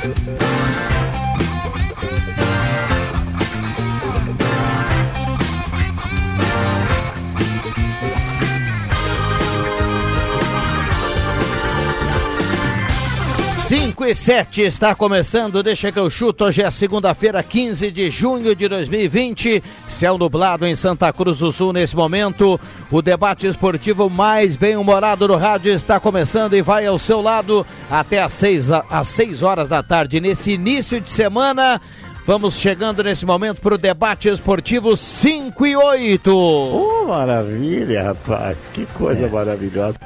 Thank you. Cinco e sete está começando, deixa que eu chuto. Hoje é segunda-feira, 15 de junho de 2020. Céu nublado em Santa Cruz do Sul nesse momento. O debate esportivo mais bem-humorado do rádio está começando e vai ao seu lado até às seis, às seis horas da tarde. Nesse início de semana, vamos chegando nesse momento para o debate esportivo 5 e 8. Oh, maravilha, rapaz. Que coisa maravilhosa.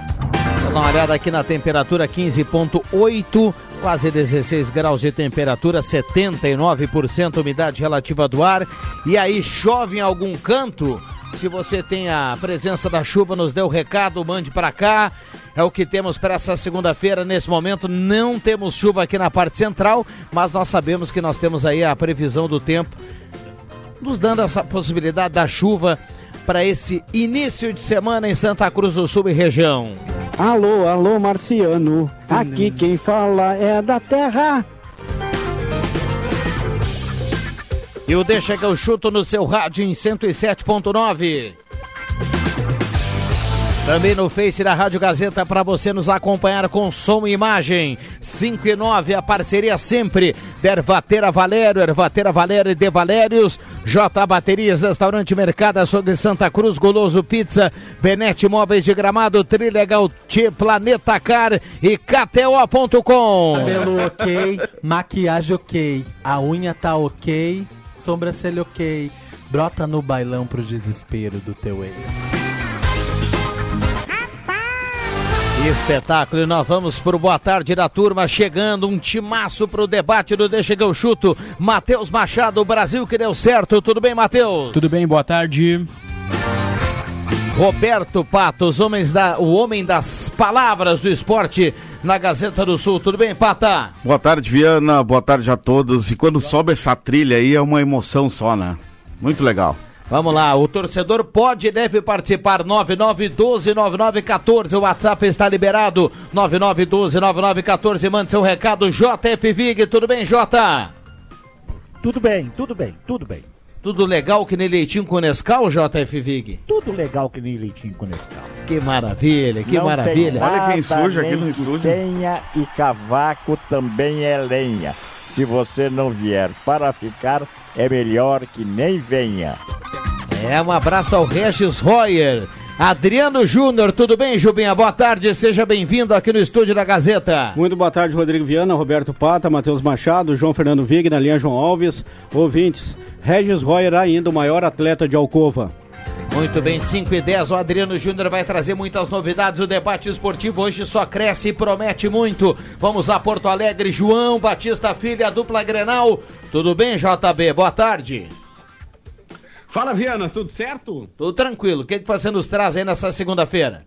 Dá uma olhada aqui na temperatura 15.8, quase 16 graus de temperatura, 79% umidade relativa do ar. E aí chove em algum canto? Se você tem a presença da chuva, nos dê o recado, mande para cá. É o que temos para essa segunda-feira. Nesse momento não temos chuva aqui na parte central, mas nós sabemos que nós temos aí a previsão do tempo, nos dando essa possibilidade da chuva para esse início de semana em Santa Cruz do Sul e região. Alô, alô, Marciano. Aqui quem fala é da terra. E o Deixa que eu chuto no seu rádio em 107.9. Também no Face da Rádio Gazeta para você nos acompanhar com som e imagem. 5 e 9, a parceria sempre. Dervatera Valério, Ervatera Valério e De Valérios. J Baterias, Restaurante Mercado, Açougue Santa Cruz, Goloso Pizza, Benete Móveis de Gramado, Trilegal T, Planeta Car e KTO.com. Cabelo ok, maquiagem ok, a unha tá ok, sobrancelha ok. Brota no bailão pro desespero do teu ex. Espetáculo, e nós vamos pro Boa Tarde da Turma, chegando um timaço pro debate do Deixa que eu chuto. Matheus Machado, o Brasil que deu certo. Tudo bem, Matheus? Tudo bem, boa tarde. Roberto Patos, homens da, o homem das palavras do esporte na Gazeta do Sul. Tudo bem, Pata? Boa tarde, Viana. Boa tarde a todos. E quando sobe essa trilha aí é uma emoção só, né? Muito legal. Vamos lá, o torcedor pode e deve participar. 99129914. O WhatsApp está liberado. 99129914. Mande seu recado. JF Vig, tudo bem, Jota? Tudo bem, tudo bem, tudo bem. Tudo legal que nem leitinho com Nescau, JF Vig? Tudo legal que nem leitinho com Nescau. Que maravilha, que Não maravilha. tem Olha quem suja aqui no estúdio. Tenha e cavaco também é lenha. Se você não vier para ficar, é melhor que nem venha. É, um abraço ao Regis Royer. Adriano Júnior, tudo bem, Jubinha? Boa tarde, seja bem-vindo aqui no estúdio da Gazeta. Muito boa tarde, Rodrigo Viana, Roberto Pata, Matheus Machado, João Fernando Vig, na linha João Alves, ouvintes. Regis Royer ainda o maior atleta de Alcova. Muito bem, 5 e 10, o Adriano Júnior vai trazer muitas novidades. O debate esportivo hoje só cresce e promete muito. Vamos a Porto Alegre, João Batista Filha, dupla Grenal. Tudo bem, JB? Boa tarde. Fala, Viana, tudo certo? Tudo tranquilo. O que, que você nos traz aí nessa segunda-feira?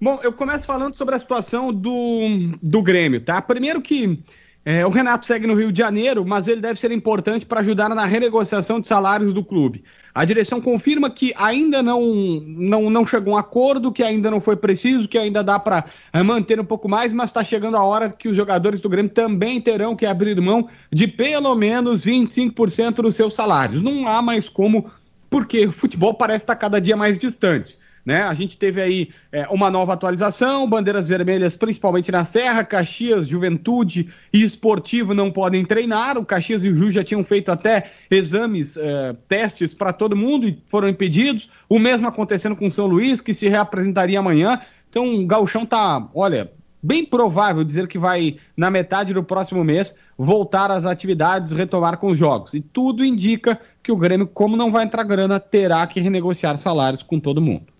Bom, eu começo falando sobre a situação do, do Grêmio, tá? Primeiro que é, o Renato segue no Rio de Janeiro, mas ele deve ser importante para ajudar na renegociação de salários do clube. A direção confirma que ainda não, não, não chegou a um acordo, que ainda não foi preciso, que ainda dá para manter um pouco mais, mas está chegando a hora que os jogadores do Grêmio também terão que abrir mão de pelo menos 25% dos seus salários. Não há mais como, porque o futebol parece estar cada dia mais distante. Né? A gente teve aí é, uma nova atualização, bandeiras vermelhas principalmente na Serra, Caxias, Juventude e Esportivo não podem treinar. O Caxias e o Ju já tinham feito até exames, é, testes para todo mundo e foram impedidos. O mesmo acontecendo com São Luís, que se reapresentaria amanhã. Então o Gauchão tá, olha, bem provável dizer que vai, na metade do próximo mês, voltar às atividades, retomar com os jogos. E tudo indica que o Grêmio, como não vai entrar grana, terá que renegociar salários com todo mundo.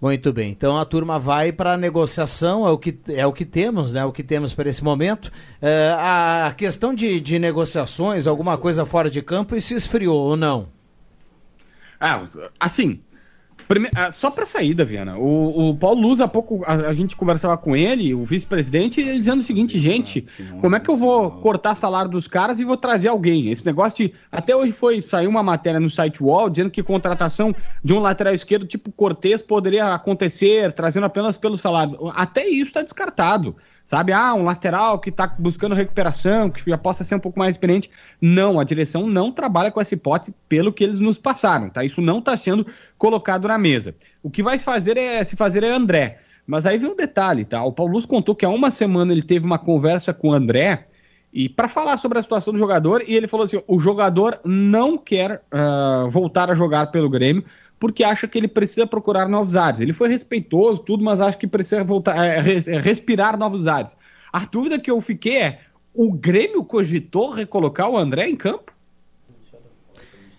Muito bem. Então a turma vai para a negociação, é o que, é o que temos, né? O que temos para esse momento. É, a questão de, de negociações, alguma coisa fora de campo, isso esfriou ou não? Ah, assim, Prime... Ah, só para saída, Viana. O, o Paulo Luz, há pouco a, a gente conversava com ele, o vice-presidente, ele dizendo o seguinte, gente, como é que eu vou cortar salário dos caras e vou trazer alguém? Esse negócio de. Até hoje foi saiu uma matéria no site Wall dizendo que contratação de um lateral esquerdo tipo Cortez poderia acontecer, trazendo apenas pelo salário. Até isso está descartado sabe? Ah, um lateral que está buscando recuperação, que já possa ser um pouco mais experiente. Não, a direção não trabalha com essa hipótese pelo que eles nos passaram, tá? Isso não está sendo colocado na mesa. O que vai fazer é se fazer é André. Mas aí vem um detalhe, tá? O Paulo Luz contou que há uma semana ele teve uma conversa com o André e para falar sobre a situação do jogador e ele falou assim: o jogador não quer uh, voltar a jogar pelo Grêmio porque acha que ele precisa procurar novos ares. Ele foi respeitoso, tudo, mas acha que precisa voltar, é, é, respirar novos ares. A dúvida que eu fiquei é: o Grêmio cogitou recolocar o André em campo?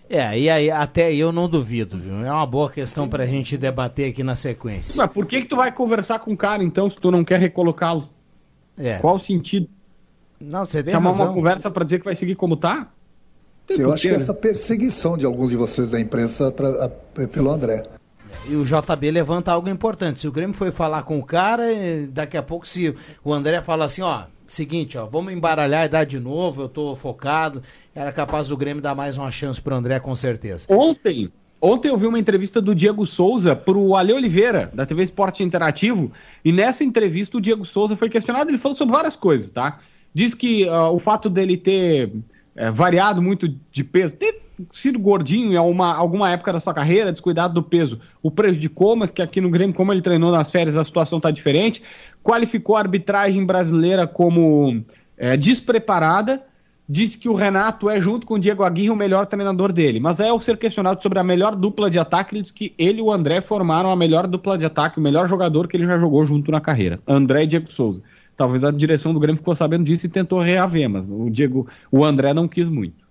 É, e aí até eu não duvido, viu? É uma boa questão para a gente debater aqui na sequência. Mas por que que tu vai conversar com o cara então se tu não quer recolocá-lo? É. Qual o sentido? Não, você tem Chamar razão. uma conversa para dizer que vai seguir como tá? Eu acho que essa perseguição de alguns de vocês da imprensa pelo André. E o JB levanta algo importante. Se o Grêmio foi falar com o cara, daqui a pouco se o André fala assim, ó, seguinte, ó, vamos embaralhar e dar de novo, eu tô focado, era capaz do Grêmio dar mais uma chance pro André com certeza. Ontem, ontem eu vi uma entrevista do Diego Souza pro Ale Oliveira, da TV Esporte Interativo, e nessa entrevista o Diego Souza foi questionado, ele falou sobre várias coisas, tá? Diz que uh, o fato dele ter é, variado muito de peso, ter sido gordinho em alguma, alguma época da sua carreira, descuidado do peso, o prejudicou, mas que aqui no Grêmio, como ele treinou nas férias, a situação está diferente. Qualificou a arbitragem brasileira como é, despreparada. Disse que o Renato é, junto com o Diego Aguirre, o melhor treinador dele. Mas é ao ser questionado sobre a melhor dupla de ataque, ele disse que ele e o André formaram a melhor dupla de ataque, o melhor jogador que ele já jogou junto na carreira. André e Diego Souza. Talvez a direção do Grêmio ficou sabendo disso e tentou reaver, mas o Diego, o André não quis muito.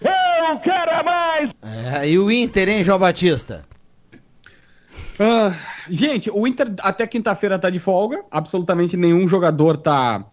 Eu quero mais! É, e o Inter, hein, João Batista? Uh, gente, o Inter até quinta-feira tá de folga. Absolutamente nenhum jogador tá,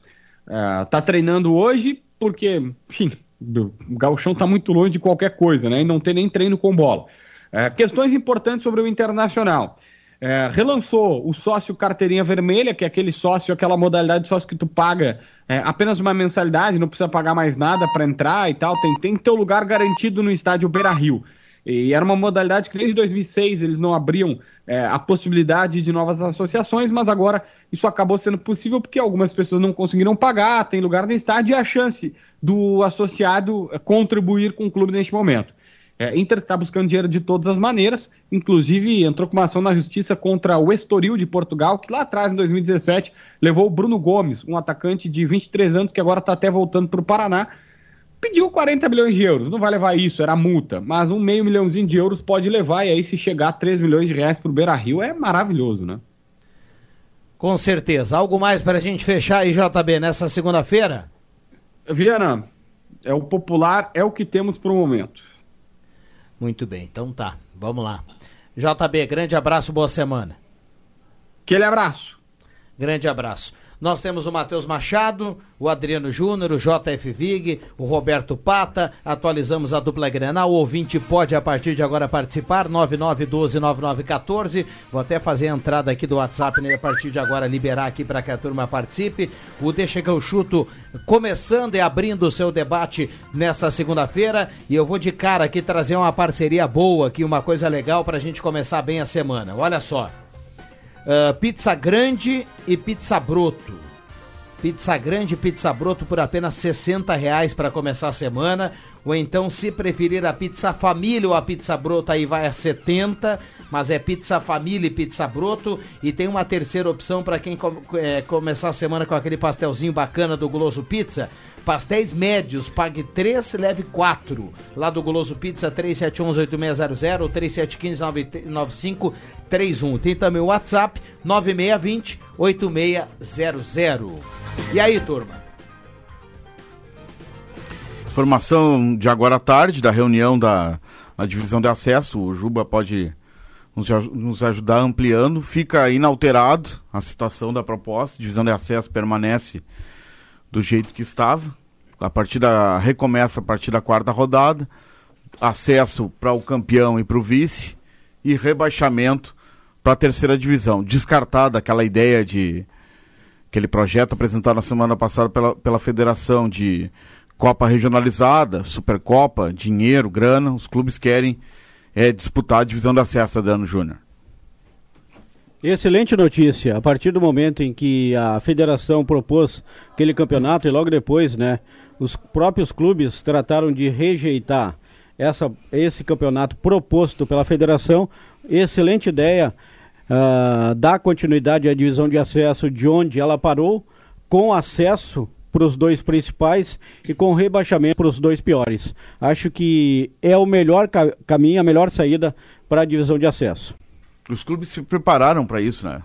uh, tá treinando hoje, porque, enfim, o Galchão tá muito longe de qualquer coisa, né? E não tem nem treino com bola. Uh, questões importantes sobre o Internacional. É, relançou o sócio carteirinha vermelha, que é aquele sócio, aquela modalidade de sócio que tu paga é, apenas uma mensalidade, não precisa pagar mais nada para entrar e tal. Tem, tem teu lugar garantido no estádio Beira Rio. E era uma modalidade que desde 2006 eles não abriam é, a possibilidade de novas associações, mas agora isso acabou sendo possível porque algumas pessoas não conseguiram pagar, tem lugar no estádio e a chance do associado contribuir com o clube neste momento. É, Inter está buscando dinheiro de todas as maneiras, inclusive entrou com uma ação na justiça contra o Estoril de Portugal, que lá atrás, em 2017, levou o Bruno Gomes, um atacante de 23 anos que agora está até voltando para o Paraná. Pediu 40 milhões de euros, não vai levar isso, era multa, mas um meio milhãozinho de euros pode levar, e aí se chegar a 3 milhões de reais para o Beira Rio é maravilhoso, né? Com certeza. Algo mais para a gente fechar aí, JB, nessa segunda-feira? Viana, é o popular, é o que temos para o momento. Muito bem, então tá. Vamos lá. JB, grande abraço, boa semana. Aquele abraço. Grande abraço. Nós temos o Matheus Machado, o Adriano Júnior, o JF Vig, o Roberto Pata. Atualizamos a dupla Grenal. O ouvinte pode, a partir de agora, participar. 9912-9914. Vou até fazer a entrada aqui do WhatsApp né, a partir de agora, liberar aqui para que a turma participe. O Deixa que eu chuto começando e abrindo o seu debate nesta segunda-feira. E eu vou de cara aqui trazer uma parceria boa aqui, uma coisa legal para a gente começar bem a semana. Olha só. Ah, pizza grande e pizza broto. Pizza grande e pizza broto por apenas 60 reais para começar a semana. Ou então, se preferir a pizza família ou a pizza broto, aí vai a 70. Mas é pizza família e pizza broto. E tem uma terceira opção para quem com, é, começar a semana com aquele pastelzinho bacana do Goloso Pizza. Pastéis médios, pague 3, leve 4. Lá do Goloso Pizza, 3711-8600, 3715-95 31. Tem também o WhatsApp 9620 8600. E aí, turma? Informação de agora à tarde da reunião da, da divisão de acesso. O Juba pode nos, nos ajudar ampliando. Fica inalterado a situação da proposta. Divisão de acesso permanece do jeito que estava. A partida recomeça a partir da quarta rodada. Acesso para o campeão e para o vice e rebaixamento para a terceira divisão. Descartada aquela ideia de aquele projeto apresentado na semana passada pela, pela federação de Copa regionalizada, Supercopa, dinheiro, grana, os clubes querem é, disputar a divisão de acesso, Adriano Júnior. Excelente notícia. A partir do momento em que a federação propôs aquele campeonato e logo depois, né, os próprios clubes trataram de rejeitar essa, esse campeonato proposto pela federação. Excelente ideia. Ah, dar continuidade à divisão de acesso de onde ela parou, com acesso para os dois principais e com rebaixamento para os dois piores. Acho que é o melhor ca- caminho, a melhor saída para a divisão de acesso. Os clubes se prepararam para isso, né?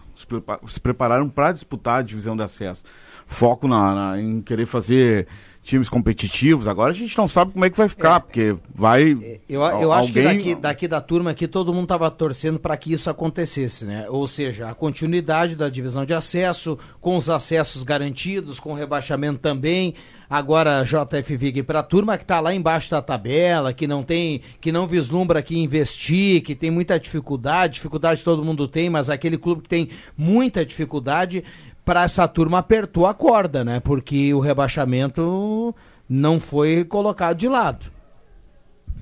Se prepararam para disputar a divisão de acesso. Foco na, na- em querer fazer times competitivos. Agora a gente não sabe como é que vai ficar, porque vai. Eu, eu al- acho que alguém- daqui, daqui da turma aqui todo mundo estava torcendo para que isso acontecesse, né? Ou seja, a continuidade da divisão de acesso, com os acessos garantidos, com o rebaixamento também. Agora JF Vig para a turma que está lá embaixo da tabela, que não tem, que não vislumbra aqui investir, que tem muita dificuldade, dificuldade todo mundo tem, mas aquele clube que tem muita dificuldade, para essa turma apertou a corda, né? Porque o rebaixamento não foi colocado de lado.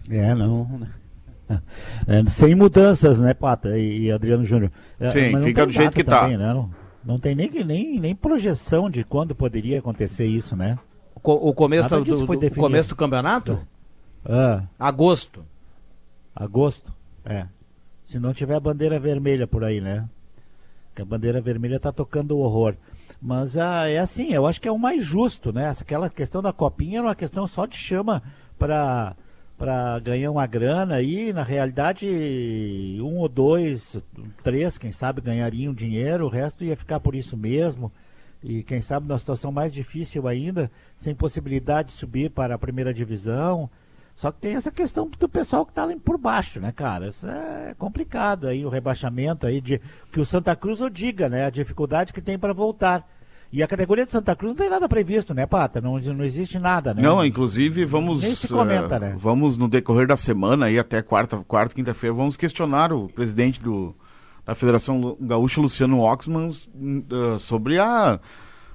É, não. É, sem mudanças, né, Pata e, e Adriano Júnior? É, Sim, fica tem do jeito que tá. Né? Não, não tem nem, nem, nem projeção de quando poderia acontecer isso, né? Co- o começo, do, do- o começo do campeonato? Ah, Agosto. agosto, é. Se não tiver a bandeira vermelha por aí, né? Que a bandeira vermelha tá tocando o horror. Mas ah, é assim, eu acho que é o mais justo, né? Aquela questão da copinha era uma questão só de chama para para ganhar uma grana aí, na realidade, um ou dois, três, quem sabe, ganhariam dinheiro, o resto ia ficar por isso mesmo. E quem sabe numa situação mais difícil ainda, sem possibilidade de subir para a primeira divisão. Só que tem essa questão do pessoal que está lá por baixo, né, cara? Isso é complicado aí, o rebaixamento aí, de que o Santa Cruz o diga, né? A dificuldade que tem para voltar. E a categoria de Santa Cruz não tem nada previsto, né, Pata? Não, não existe nada, né? Não, inclusive vamos. Nem se comenta, eh, né? Vamos no decorrer da semana aí até quarta, quarta, quinta-feira, vamos questionar o presidente do, da Federação Gaúcha, Luciano Oxman, eh, sobre a,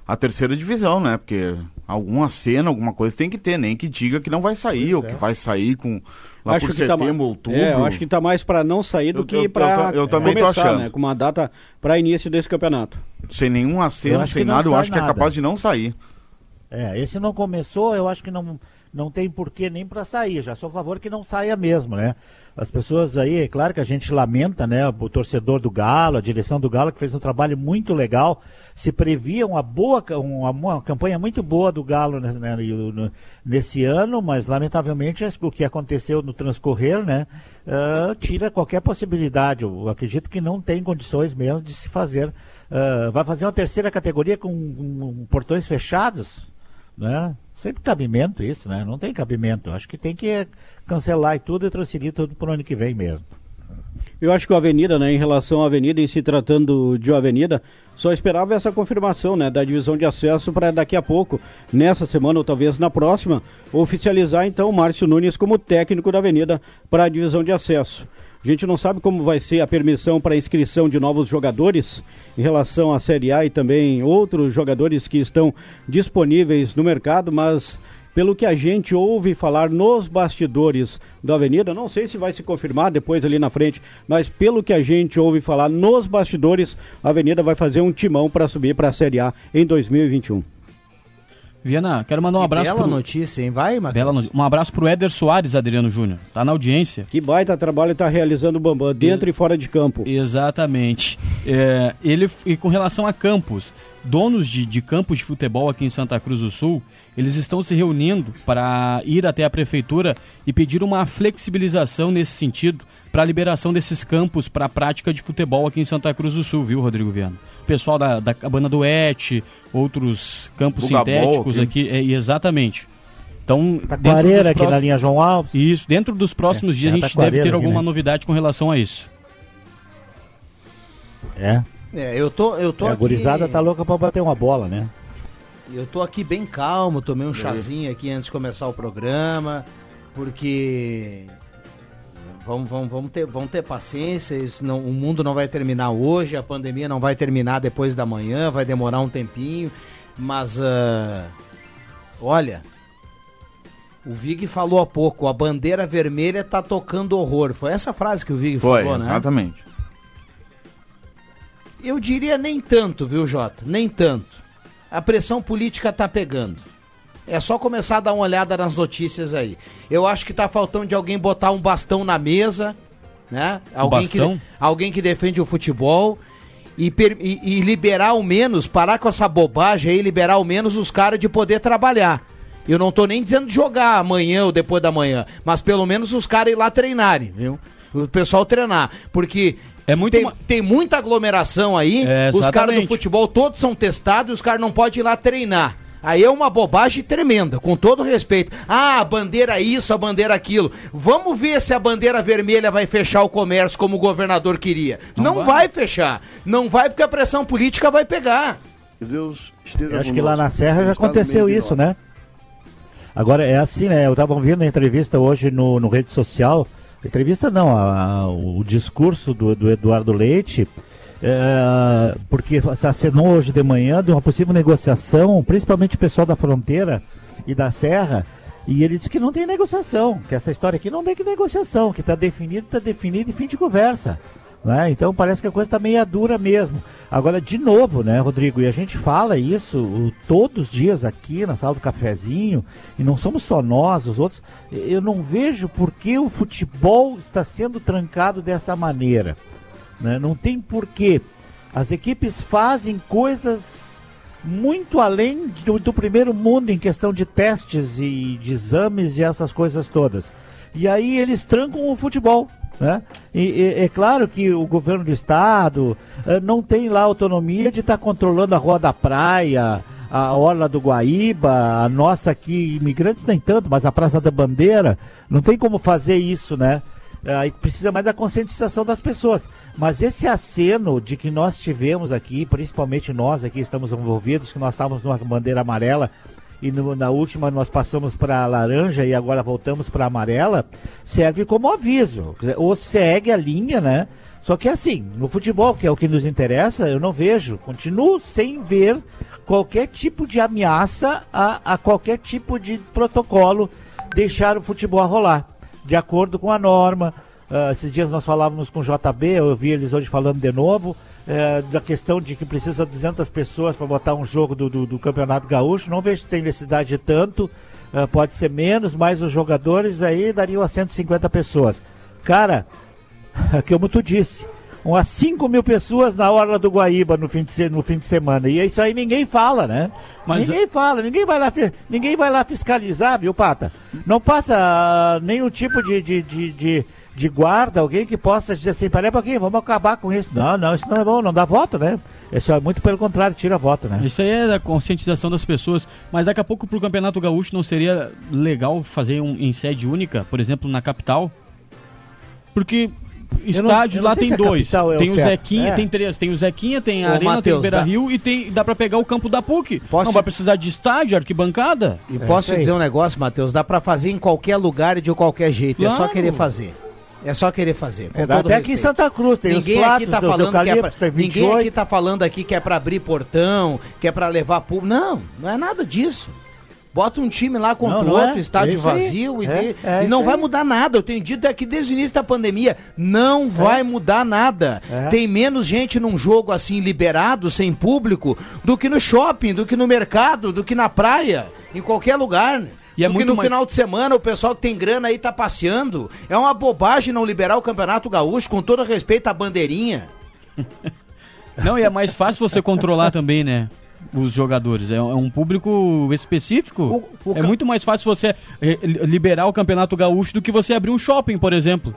a terceira divisão, né? Porque alguma cena, alguma coisa tem que ter, nem que diga que não vai sair, ou é. que vai sair com lá por tá setembro, ma- outubro. É, eu acho que tá mais para não sair do Eu- que para eu- eu também tô começar, achando. né? Com uma data para início desse campeonato. Sem nenhum aceno, acho sem nada, eu acho que é nada. capaz de não sair. É, esse não começou, eu acho que não, não tem porquê nem para sair. Já sou a favor que não saia mesmo, né? As pessoas aí, é claro que a gente lamenta, né? O torcedor do Galo, a direção do Galo, que fez um trabalho muito legal. Se previa uma boa, uma, uma campanha muito boa do Galo né, nesse ano, mas lamentavelmente o que aconteceu no transcorrer, né? ah, tira qualquer possibilidade. Eu acredito que não tem condições mesmo de se fazer. ah, vai fazer uma terceira categoria com, com portões fechados? Né? Sempre cabimento isso, né? Não tem cabimento. Acho que tem que cancelar e tudo e transferir tudo para o ano que vem mesmo. Eu acho que o Avenida, né, em relação à Avenida, em se tratando de Avenida, só esperava essa confirmação, né, da divisão de acesso para daqui a pouco, nessa semana ou talvez na próxima, oficializar então o Márcio Nunes como técnico da Avenida para a divisão de acesso. A gente não sabe como vai ser a permissão para inscrição de novos jogadores em relação à Série A e também outros jogadores que estão disponíveis no mercado, mas pelo que a gente ouve falar nos bastidores da Avenida, não sei se vai se confirmar depois ali na frente, mas pelo que a gente ouve falar nos bastidores, a Avenida vai fazer um timão para subir para a Série A em 2021. Viana, quero mandar um Que abraço bela pro... notícia, hein? Vai, Matheus. Bela no- Um abraço pro Éder Soares, Adriano Júnior. Tá na audiência. Que baita trabalho está realizando o Bambam, dentro e fora de campo. Exatamente. É, ele e com relação a campos, donos de, de campos de futebol aqui em Santa Cruz do Sul, eles estão se reunindo para ir até a prefeitura e pedir uma flexibilização nesse sentido para a liberação desses campos para a prática de futebol aqui em Santa Cruz do Sul, viu, Rodrigo Viana? Pessoal da, da Cabana do Et, outros campos sintéticos aqui. aqui, é, exatamente. Então, dentro Taquareira dos aqui na linha João Alves. Isso, dentro dos próximos É, dias é a gente deve ter aqui, alguma né? novidade com relação a isso. É. É, eu tô, eu tô É, a aqui... gurizada tá louca pra bater uma bola, né? Eu tô aqui bem calmo, tomei um chazinho aqui antes de começar o programa, porque vamos, vamos, vamos, ter, vamos ter paciência, não, o mundo não vai terminar hoje, a pandemia não vai terminar depois da manhã, vai demorar um tempinho, mas ah, olha, o Vig falou há pouco, a bandeira vermelha tá tocando horror. Foi essa frase que o Vig Foi, falou, né? exatamente. Eu diria nem tanto, viu, Jota? Nem tanto. A pressão política tá pegando. É só começar a dar uma olhada nas notícias aí. Eu acho que tá faltando de alguém botar um bastão na mesa, né? Alguém, que, bastão? alguém que defende o futebol e, e- e liberar ao menos, parar com essa bobagem aí, liberar ao menos os caras de poder trabalhar. Eu não tô nem dizendo de jogar amanhã ou depois da manhã, mas pelo menos os caras ir lá treinarem, viu? O pessoal treinar. Porque tem, tem muita aglomeração aí, É, os caras do futebol todos são testados e os caras não podem ir lá treinar. Aí é uma bobagem tremenda, com todo respeito. Ah, a bandeira isso, a bandeira aquilo. Vamos ver se a bandeira vermelha vai fechar o comércio como o governador queria. Não, vai. fechar. Não vai porque a pressão política vai pegar. Deus esteja Eu acho que lá na Serra já aconteceu isso, né? Agora é assim, né? Eu estava ouvindo a entrevista hoje no, no rede social. Entrevista não, a- a- o discurso do, do Eduardo Leite, é, porque se acenou hoje de manhã de uma possível negociação, principalmente o pessoal da fronteira e da Serra, e ele disse que não tem negociação, que essa história aqui não tem que negociação, que está definido, está definido e fim de conversa. Né? Então parece que a coisa está meio dura mesmo. Agora, de novo, né, Rodrigo? E a gente fala isso o- todos os dias aqui na sala do cafezinho, e não somos só nós, os outros. Eu não vejo por que o futebol está sendo trancado dessa maneira. né? Não tem porquê. As equipes fazem coisas muito além do, do primeiro mundo em questão de testes e de exames e essas coisas todas. E aí eles trancam o futebol. Né? E, e- é claro que o governo do estado eh, não tem lá autonomia de estar controlando a rua da praia, a orla do Guaíba, a nossa aqui, imigrantes nem tanto, mas a Praça da Bandeira, não tem como fazer isso, né? Aí precisa mais da conscientização das pessoas. Mas esse aceno de que nós tivemos aqui, principalmente nós aqui estamos envolvidos, que nós estávamos numa bandeira amarela e no- na última nós passamos para laranja e agora voltamos para amarela, serve como aviso. Ou segue a linha, né? Só que assim, no futebol, que é o que nos interessa, eu não vejo, continuo sem ver qualquer tipo de ameaça a, a qualquer tipo de protocolo deixar o futebol rolar, de acordo com a norma. Ah, esses dias nós falávamos com o JB, eu vi eles hoje falando de novo, eh, da questão de que precisa de 200 pessoas para botar um jogo do, do, do Campeonato Gaúcho. Não vejo se tem necessidade de tanto, ah, pode ser menos, mas os jogadores aí dariam a 150 pessoas. Cara, como tu disse, umas 5 mil pessoas na hora do Guaíba no fim de, no fim de semana. E isso aí ninguém fala, né? Mas- ninguém fala, ninguém vai, lá, ninguém vai lá fiscalizar, viu, Pata? Não passa ah, nenhum tipo de, de, de, de, de guarda, alguém que possa dizer assim, peraí um pouquinho, vamos acabar com isso. Não, não, isso não é bom, não dá voto, né? Isso é muito pelo contrário, tira voto, né? Isso aí é da conscientização das pessoas. Mas daqui a pouco pro Campeonato Gaúcho não seria legal fazer um em sede única, por exemplo, na capital? Porque estádio lá tem a dois. é tem o certo. Zequinha, É. tem três. Tem o Zequinha, tem a Ô, Arena, tem Matheus, o Beira dá- Rio e tem, dá pra pegar o campo da PUC. Posso não vai precisar de estádio, arquibancada. E posso te dizer um negócio, Matheus? Dá pra fazer em qualquer lugar e de qualquer jeito. É só Claro. querer fazer. É só querer fazer. É, até aqui em respeito. Santa Cruz, tem ninguém os aqui tá do- do falando que é pra, ninguém 28. aqui tá falando aqui que é pra abrir portão, que é pra levar público. Não, não é nada disso. Bota um time lá contra Não, o não outro, é. estádio É vazio e, É, é e não vai aí. mudar nada. Eu tenho dito aqui desde o início da pandemia, não vai mudar nada. É. Tem menos gente num jogo assim liberado, sem público, do que no shopping, do que no mercado, do que na praia, em qualquer lugar. E é do muito no mais- final de semana o pessoal que tem grana aí tá passeando. É uma bobagem não liberar o Campeonato Gaúcho, com todo respeito à bandeirinha. Não, e é mais fácil você controlar também, né? Os jogadores. É, é um público específico. é muito mais fácil você eh, li- liberar o Campeonato Gaúcho do que você abrir um shopping, por exemplo.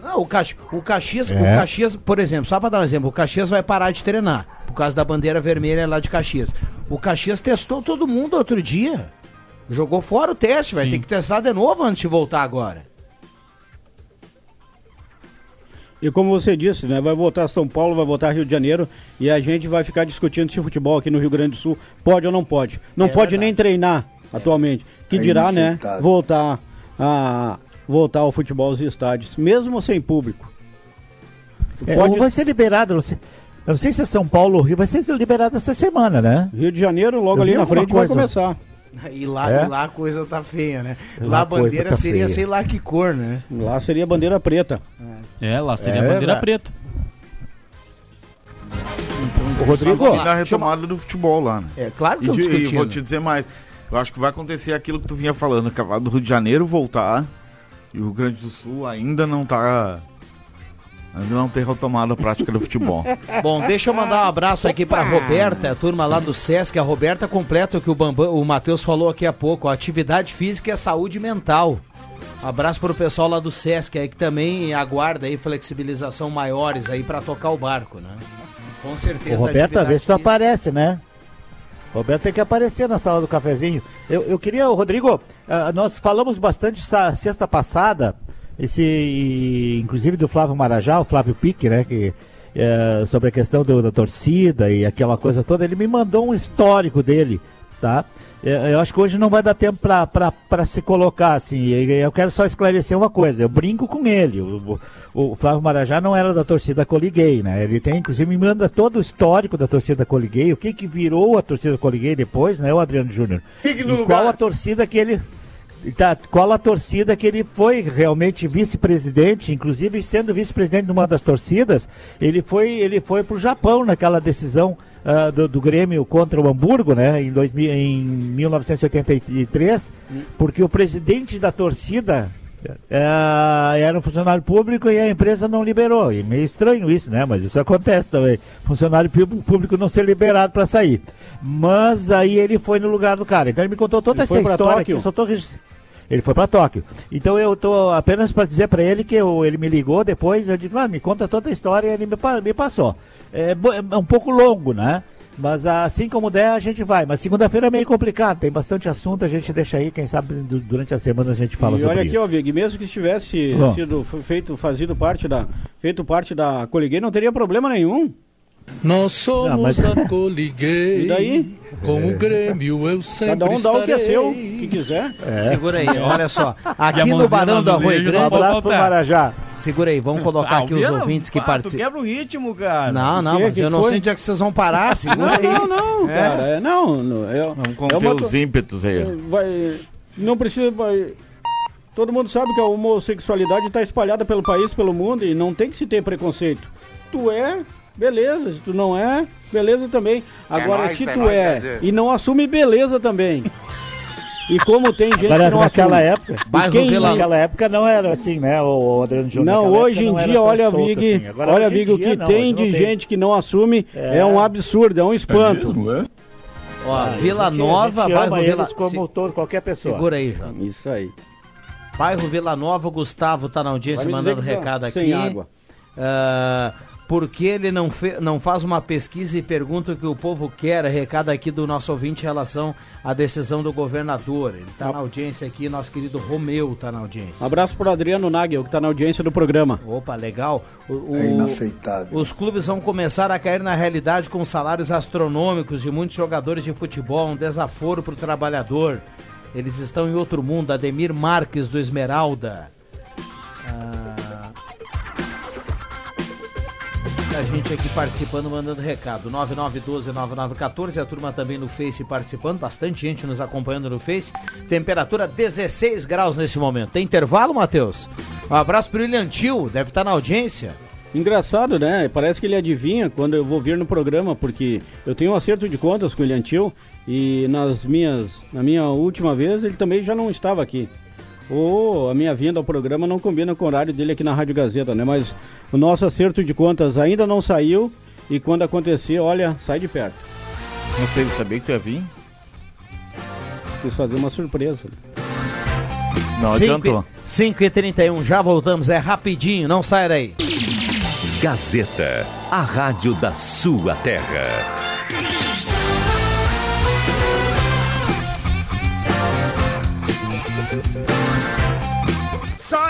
Não, o, Cax, o, Caxias, É. o Caxias, por exemplo, só pra dar um exemplo, o Caxias vai parar de treinar, por causa da bandeira vermelha lá de Caxias. O Caxias testou todo mundo outro dia. Jogou fora o teste, vai ter que testar de novo antes de voltar agora. E como você disse, né, vai voltar São Paulo, vai voltar Rio de Janeiro e a gente vai ficar discutindo se o futebol aqui no Rio Grande do Sul pode ou não pode. Não É pode verdade. nem treinar atualmente. Que É dirá, né, voltar a voltar ao futebol aos estádios, mesmo sem público. É, Pode- vai ser liberado, não sei, eu não sei se é São Paulo ou Rio, vai ser liberado essa semana, né? Rio de Janeiro, logo Eu ali na frente, vai começar. E lá, É? e lá a coisa tá feia, né? Lá Lá, a bandeira tá seria feia. sei lá que cor, né? Lá seria bandeira preta. É, lá seria É, a bandeira né? preta. O Rodrigo, E na retomada do futebol lá, né? É claro que E, eu de- e discutindo. vou te dizer mais. Eu acho que vai acontecer aquilo que tu vinha falando, acabar do Rio de Janeiro voltar e o Rio Grande do Sul ainda não tá. Ainda não tem retomado a prática do futebol. Bom, deixa eu mandar um abraço aqui pra Roberta, a turma lá do Sesc. A Roberta completa o que o, Bambam, o Matheus falou aqui há pouco. ó, atividade física é saúde mental. Abraço pro pessoal lá do Sesc aí que também aguarda aí flexibilização maiores aí pra tocar o barco, né? Com o certeza. a atividade vê se tu aparece, né? O Roberto tem que aparecer na sala do cafezinho. Eu, eu queria, Rodrigo, ah, nós falamos bastante sexta passada, esse, inclusive do Flávio Marajá, o Flávio Pique, né? Que, eh, sobre a questão do- da torcida e aquela coisa toda. Ele me mandou um histórico dele, tá? Eh, Eu acho que hoje não vai dar tempo para se colocar assim. Eu quero só esclarecer uma coisa. Eu brinco com ele. O, o- o Flávio Marajá não era da torcida Coliguei, né? Ele tem, inclusive, me manda todo o histórico da torcida Coliguei, o que que virou a torcida Coliguei depois, né, o Adriano Júnior? E qual a torcida que ele tá, qual a torcida que ele foi realmente vice-presidente, inclusive sendo vice-presidente de uma das torcidas, ele foi ele foi para o Japão naquela decisão ah, do, do Grêmio contra o Hamburgo, né, em, 2000, em 1983, porque o presidente da torcida ah, era um funcionário público e a empresa não liberou. E meio estranho isso, né? Mas isso acontece também. Funcionário pú- público não ser liberado para sair. Mas aí ele foi no lugar do cara. Então ele me contou toda Ele essa história Tóquio? aqui. Eu só tô regis- Ele foi para Tóquio. Então eu tô apenas para dizer para ele que eu- ele me ligou depois. Eu disse, ah, me conta toda a história e ele me, me passou. É, é um pouco longo, né? Mas assim como der, a gente vai. Mas segunda-feira é meio complicado, tem bastante assunto, a gente deixa aí, quem sabe du- durante a semana a gente fala e sobre olha aqui, isso. ó, Vig, mesmo que estivesse Bom. sido feito, fazido parte da, feito parte da Coliguei, não teria problema nenhum. Nós somos Não, mas- da Coliguei. E daí? Como Grêmio eu sempre Cada um dá o que é seu, o que quiser. Segura aí, olha só. A Aqui no Barão do Arroio Grande. Um abraço pro Marajá. Segura aí, vamos colocar Ah, aqui o os ouvintes que ah, Tu participam. quebra o ritmo, cara. Não, não, quê? mas Que eu não foi? sei onde é que vocês vão parar. Segura Não, aí. não, não, É. cara. É, não, não, é, Vamos é conter uma os ímpetos aí. vai, não precisa. Vai, todo mundo sabe que a homossexualidade está espalhada pelo país, pelo mundo e não tem que se ter preconceito. Tu é, beleza. Se tu não é, beleza também. Agora, nóis, se é tu nóis, é e não assume, beleza também. E como tem gente Agora, que não naquela assume. época, Bairro quem- Vila- naquela época não era assim, né, o, o Adriano Júnior? Não, hoje em dia, olha, Vig, assim. Agora, olha, Vig, o que não, tem de tem. gente que não assume é, É. um absurdo, é um espanto. Ó, A Vila gente- Nova, a gente bairro ama Vila... eles como Se- todo, qualquer pessoa. Segura aí, João. Isso aí. Bairro Vila Nova, o Gustavo tá na audiência Vai mandando tá recado aqui. sem água. Ah, por que ele não, fe- não faz uma pesquisa e pergunta o que o povo quer? Recado aqui do nosso ouvinte em relação à decisão do governador. Ele tá na audiência aqui, nosso querido Romeu tá na audiência. Abraço pro Adriano Nagel, que tá na audiência do programa. Opa, legal. O- o- É inaceitável. Os clubes vão começar a cair na realidade com salários astronômicos de muitos jogadores de futebol, um desaforo para o trabalhador. Eles estão em outro mundo. Ademir Marques do Esmeralda. A gente aqui participando, mandando recado. 9912-9914, a turma também no Face participando, bastante gente nos acompanhando no Face. Temperatura 16 graus nesse momento. Tem intervalo, Matheus? Um abraço pro William Tio, deve estar na audiência. Engraçado, né? Parece que ele adivinha quando eu vou vir no programa, porque eu tenho um acerto de contas com o William Tio e nas minhas, na minha última vez ele também já não estava aqui. Ou a minha vinda ao programa não combina com o horário dele aqui na Rádio Gazeta, né? Mas o nosso acerto de contas ainda não saiu e quando acontecer, olha, sai de perto. Não sei, sabia que tu ia vir? Quis fazer uma surpresa. Não adiantou. 5 e 31 já voltamos, é rapidinho, não sai daí. Gazeta, a rádio da sua terra.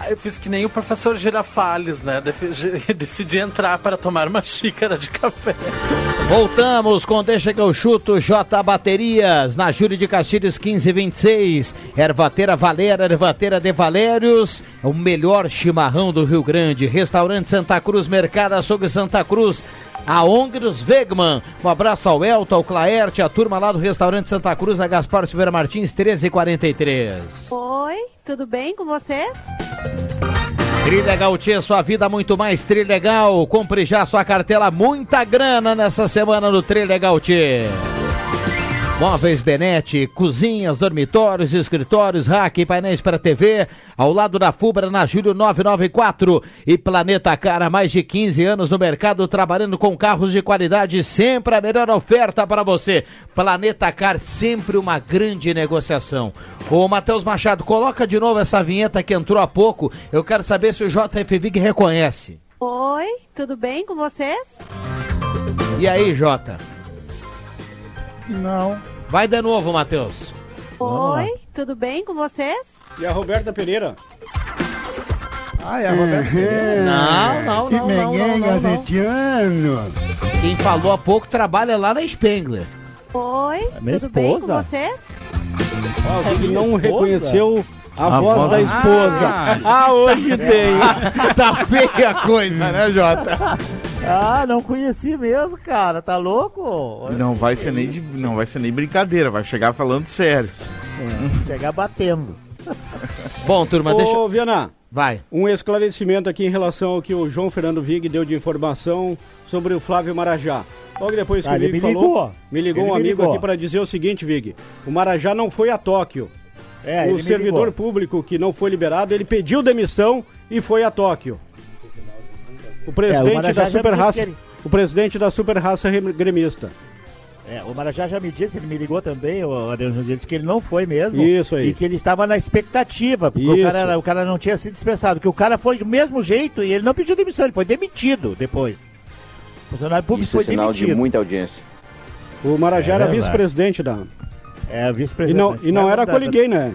Aí eu fiz que nem o professor Girafales, né? Decidi entrar para tomar uma xícara de café. Voltamos com Deixa que eu chuto J Baterias, na Júlio de Castilhos 1526. Ervateira Valera, Ervateira de Valérios, o melhor chimarrão do Rio Grande. Restaurante Santa Cruz, Mercado Açougue Santa Cruz. A ONG dos Wegman. Um abraço ao Elton, ao Claerte, a turma lá do restaurante Santa Cruz, na Gaspar Silveira Martins, 1343. Oi, tudo bem com vocês? Trilegal Tia, sua vida muito mais Trilegal. Compre já sua cartela, muita grana nessa semana no Trilegal Tia. Móveis Benete, cozinhas, dormitórios, escritórios, rack e painéis para TV, ao lado da Fubra na Júlio 994 e Planeta Cara, mais de 15 anos no mercado trabalhando com carros de qualidade, sempre a melhor oferta para você. Planeta Car, sempre uma grande negociação. Ô Matheus Machado, coloca de novo essa vinheta que entrou há pouco. Eu quero saber se o JF Vig reconhece. Oi, tudo bem com vocês? E aí, Jota? Não. Vai de novo, Matheus. Oi, tudo bem com vocês? E a Roberta Pereira? Ah, é a Roberta Pereira. Não, não, não, não, não, não, não. Quem falou há pouco trabalha lá na Spengler. Oi, minha tudo bem com esposa. vocês? Ah, não esposa? reconheceu a, A voz, voz- da esposa. Ah, Ah, hoje tem. tá feia a coisa, né, Jota? Ah, não conheci mesmo, cara. Tá louco? Não vai ser nem de- não vai ser nem brincadeira, vai chegar falando sério. Chegar batendo. Bom, turma, Ô, deixa. Viana. Vai. Um esclarecimento aqui em relação ao que o João Fernando Vig deu de informação sobre o Flávio Marajá. Logo depois que Ah, o Vig me falou, ligou. me ligou Ele um me amigo ligou. aqui para dizer o seguinte, Vig. O Marajá não foi a Tóquio. É, o servidor público que não foi liberado, ele pediu demissão e foi a Tóquio. O presidente Marajá da já me super raça, ele- o presidente da super raça rem- gremista. É, o Marajá já me disse, ele me ligou também, o Adriano disse que ele não foi mesmo. Isso aí. E que ele estava na expectativa, porque o cara, o cara não tinha sido dispensado, que o cara foi do mesmo jeito e ele não pediu demissão, ele foi demitido depois. O funcionário público Isso é foi sinal demitido. de muita audiência. O Marajá É era vice-presidente da. É, E vice-presidente. não, e não Mas era da- coliguei, né?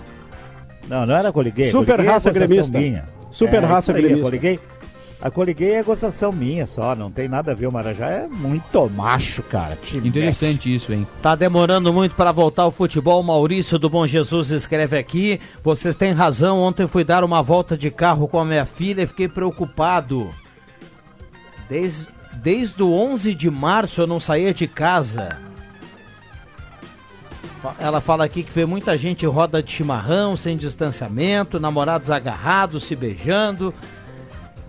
Não, não era coliguei. Super Coliguei é raça gozação gremista. Minha. Super É, raça aí, gremista. A coliguei, a coliguei é gozação minha só, não tem nada a ver. O Marajá é muito macho, cara. te Interessante isso, hein? Tá demorando muito para voltar ao futebol. Maurício do Bom Jesus escreve aqui. Vocês têm razão. Ontem fui dar uma volta de carro com a minha filha e fiquei preocupado. Desde, desde o 11 de março eu não saía de casa. Ela fala aqui que vê muita gente roda de chimarrão, sem distanciamento, namorados agarrados, se beijando.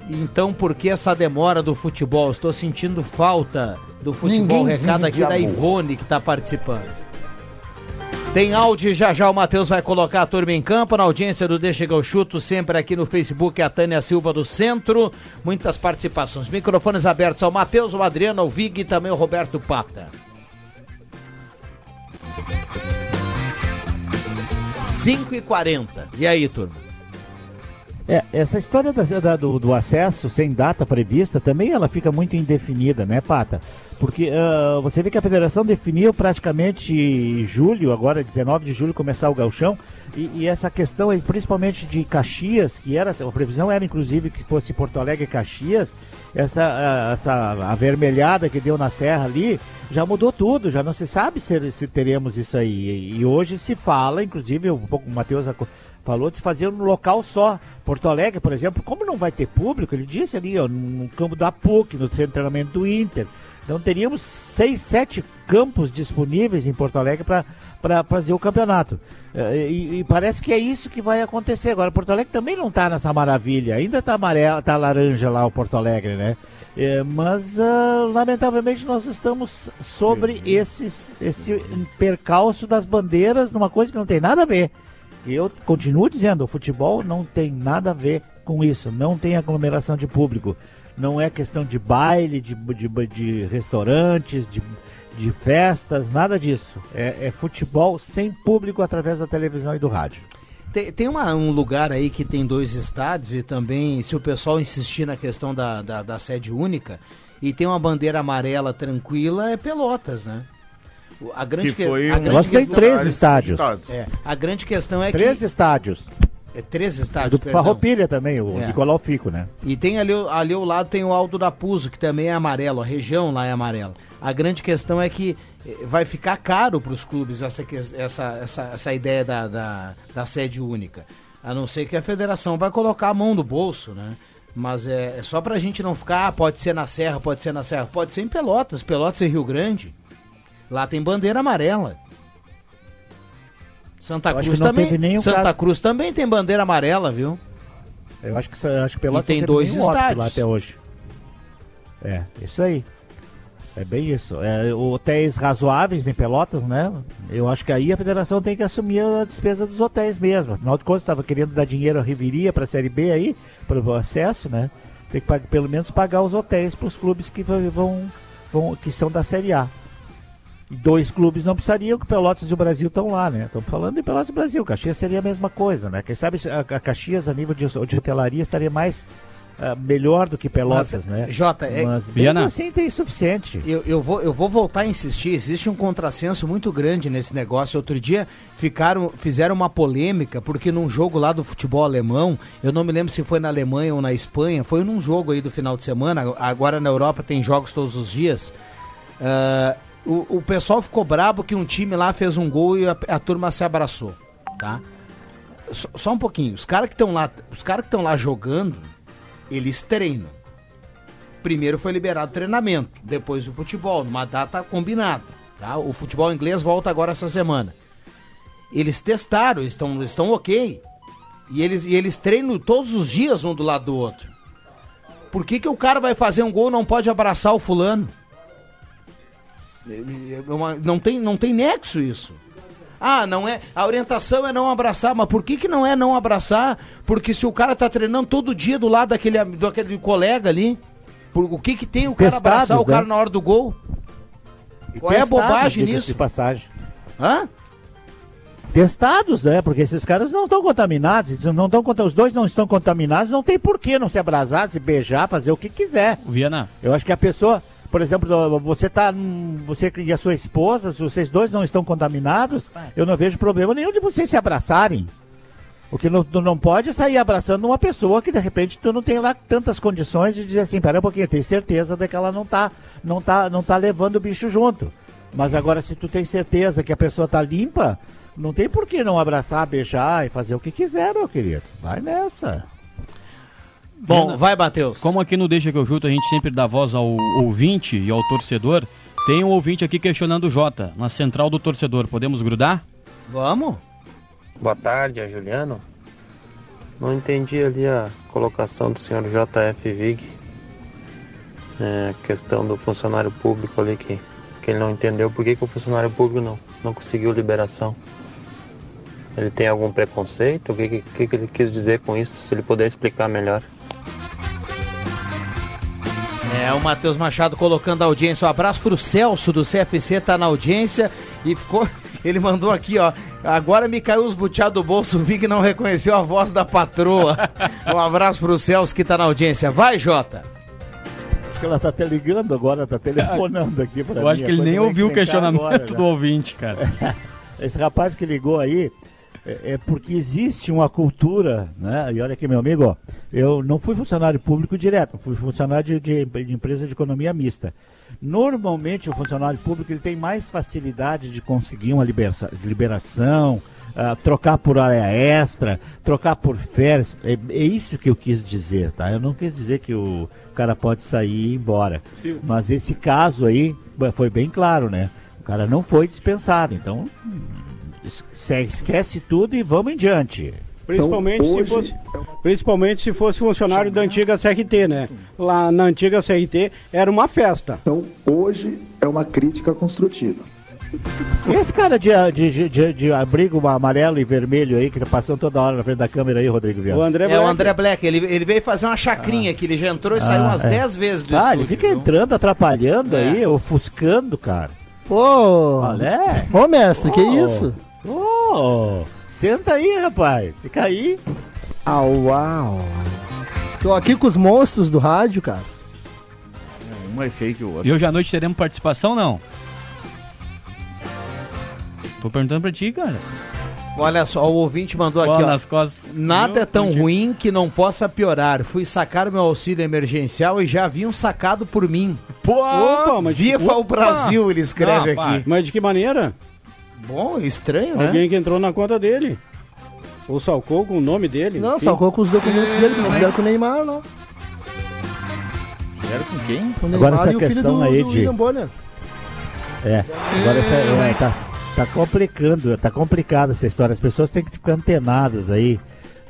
Então, por que essa demora do futebol? Estou sentindo falta do futebol. Ninguém Recado aqui da amor. Ivone que está participando. Tem áudio, já já o Matheus vai colocar a turma em campo, na audiência do Deixa eu chuto, sempre aqui no Facebook, a Tânia Silva do Centro. Muitas participações. Microfones abertos ao Matheus, ao Adriano, ao Vig e também ao Roberto Pata. 5 e 40 E aí, turma? É, essa história da- da- do, do acesso sem data prevista também ela fica muito indefinida, né, Pata? Porque ah, você vê que a federação definiu praticamente julho, agora 19 de julho, começar o galchão, e, e essa questão principalmente de Caxias, que era, a previsão era inclusive que fosse Porto Alegre e Caxias, essa, essa avermelhada que deu na serra ali, já mudou tudo, já não se sabe se, se teremos isso aí. E, hoje se fala, inclusive, um pouco o Matheus falou de se fazer um local só. Porto Alegre, por exemplo, como não vai ter público, ele disse ali, ó, no campo da PUC, no centro de treinamento do Inter. Então teríamos seis, sete campos disponíveis em Porto Alegre para fazer o campeonato. Eh, E, e parece que é isso que vai acontecer. Agora, Porto Alegre também não está nessa maravilha. Ainda está amarelo, tá laranja lá o Porto Alegre, né? Eh, mas, ah, lamentavelmente, nós estamos sobre esses, esse percalço das bandeiras numa coisa que não tem nada a ver. Eu continuo dizendo, o futebol não tem nada a ver com isso. Não tem aglomeração de público. Não é questão de baile, de, de, de restaurantes, de, de festas, nada disso. É, é futebol sem público através da televisão e do rádio. Tem, tem uma- um lugar aí que tem dois estádios e também, se o pessoal insistir na questão da, da, da sede única, e tem uma bandeira amarela tranquila, é Pelotas, né? A grande Que que- foi a um grande Nós tem questão- três estádios. É, a grande questão é Três que estádios. é três estádios. Do perdão. Farroupilha também, o É. Nicolau Fico, né? E tem ali, ali ao lado tem o Alto da Puso, que também é amarelo, a região lá é amarela. A grande questão é que eh, vai ficar caro para os clubes essa, que- essa, essa, essa ideia da, da, da sede única. A não ser que a federação vai colocar a mão no bolso, né? Mas é, é só pra gente não ficar, ah, pode ser na Serra, pode ser na Serra, pode ser em Pelotas, Pelotas e Rio Grande. Lá tem bandeira amarela. Santa Cruz também. Santa caso. Eu também tem bandeira amarela, viu? Eu acho que, acho que Pelotas E tem dois estádios. lá até hoje. É, isso aí. É bem isso. É, hotéis razoáveis em Pelotas, né? Eu acho que aí a federação tem que assumir a despesa dos hotéis mesmo. Afinal de contas, estava querendo dar dinheiro à Riveria para a Série B aí, para o acesso, né? Tem que pelo menos pagar os hotéis para os clubes que vão, vão- que são da Série A. Dois clubes não precisariam, que o Pelotas e o Brasil estão lá, né? Estamos falando de Pelotas e Brasil. Caxias seria a mesma coisa, né? Quem sabe a, Caxias, a nível de, de hotelaria, estaria mais ah, melhor do que Pelotas, Mas, né? Jota, é- Mas Viana. mesmo assim tem suficiente. Eu, eu, vou, eu vou voltar a insistir, existe um contrassenso muito grande nesse negócio. Outro dia ficaram, fizeram uma polêmica, porque num jogo lá do futebol alemão, eu não me lembro se foi na Alemanha ou na Espanha, foi num jogo aí do final de semana, agora na Europa tem jogos todos os dias. ah, o, o pessoal ficou brabo que um time lá fez um gol e a, a turma se abraçou, tá? Só, só um pouquinho, os caras que estão lá, os caras que estão lá jogando, eles treinam. Primeiro foi liberado o treinamento, depois o futebol, numa data combinada. Tá? O futebol inglês volta agora essa semana. Eles testaram, estão, estão ok. E eles, e eles treinam todos os dias um do lado do outro. Por que, que o cara vai fazer um gol e não pode abraçar o fulano? É uma- não, tem, não tem nexo isso. Ah, não é. A orientação é não abraçar, mas por que, que não é não abraçar? Porque se o cara tá treinando todo dia do lado daquele, daquele colega ali, por, o que, que tem o cara Testados, abraçar o né? cara na hora do gol? Qual é a bobagem nisso? De passagem. Hã? Testados, né? Porque esses caras não estão contaminados, não estão conta- os dois não estão contaminados, não tem por que não se abraçar, se beijar, fazer o que quiser. Viana. Eu acho que a pessoa, por exemplo, você tá, você e a sua esposa, se vocês dois não estão contaminados, eu não vejo problema nenhum de vocês se abraçarem. O que não, não pode é sair abraçando uma pessoa que de repente tu não tem lá tantas condições de dizer assim, pera um pouquinho, tem certeza de que ela não tá, não tá, não tá levando o bicho junto. Mas agora se tu tem certeza que a pessoa tá limpa, não tem por que não abraçar, beijar e fazer o que quiser, meu querido. Vai nessa. Bom, vai, Matheus. Como aqui no Deixa que eu chuto a gente sempre dá voz ao ouvinte e ao torcedor, tem um ouvinte aqui questionando o Jota, na central do torcedor. Podemos grudar? Vamos. Boa tarde, é Juliano. Não entendi ali a colocação do senhor JF Vig. É, questão do funcionário público ali que, que ele não entendeu por que, que o funcionário público não, não conseguiu liberação. Ele tem algum preconceito? O que, que, que que ele quis dizer com isso? Se ele puder explicar melhor. É, o Matheus Machado colocando a audiência. Um abraço pro Celso do CFC, tá na audiência e ficou. Ele mandou aqui, ó. Agora me caiu os buteados do bolso, vi que não reconheceu a voz da patroa. Um abraço pro Celso que tá na audiência. Vai, Jota. Acho que ela tá até ligando agora, tá telefonando aqui pra Eu mim. acho que ele nem ouviu o questionamento agora, né? do ouvinte, cara. Esse rapaz que ligou aí é, é porque existe uma cultura, né? E olha aqui, meu amigo, ó, eu não fui funcionário público direto, fui funcionário de, de- de empresa de economia mista. Normalmente o funcionário público ele tem mais facilidade de conseguir uma libersa- liberação, ah, trocar por área extra, trocar por férias. É, é isso que eu quis dizer, tá? Eu não quis dizer que o cara pode sair e ir embora. Sim. Mas esse caso aí foi bem claro, né? O cara não foi dispensado, então esquece tudo e vamos em diante. Principalmente, Então, se fosse, principalmente se fosse funcionário da antiga CRT, né? Lá na antiga CRT era uma festa. Então, hoje é uma crítica construtiva. E esse cara de, de, de, de abrigo amarelo e vermelho aí, que tá passando toda hora na frente da câmera aí, Rodrigo Viana? é o André Black. Ele, ele veio fazer uma chacrinha aqui. Ele já entrou e saiu Ah, umas é. 10 vezes do Ah, ele estúdio. fica viu? entrando, atrapalhando aí, ofuscando, cara. Ô, Olé. ô mestre, que Ô. isso? Ô, senta aí, rapaz. Fica aí. Au, uau. Tô aqui com os monstros do rádio, cara. Um é fake, o outro. E hoje à noite teremos participação não? Tô perguntando pra ti, cara. Olha só, o ouvinte mandou Bola aqui, ó. nas costas. Nada é tão ruim que não possa piorar. Fui sacar meu auxílio emergencial e já haviam sacado por mim. Pô, Opa, mas Viva opa! o Brasil, ele escreve Não, aqui. Mas de que maneira? Bom, estranho, né? Alguém que entrou na conta dele. Ou salcou com o nome dele. Não, salcou com os documentos dele, que não fizeram com o Neymar lá. Era com quem? Com o Neymar Agora essa e o filho questão do, aí do de- William Bonner. É, agora essa, é, tá, tá complicando, tá complicada essa história. As pessoas têm que ficar antenadas aí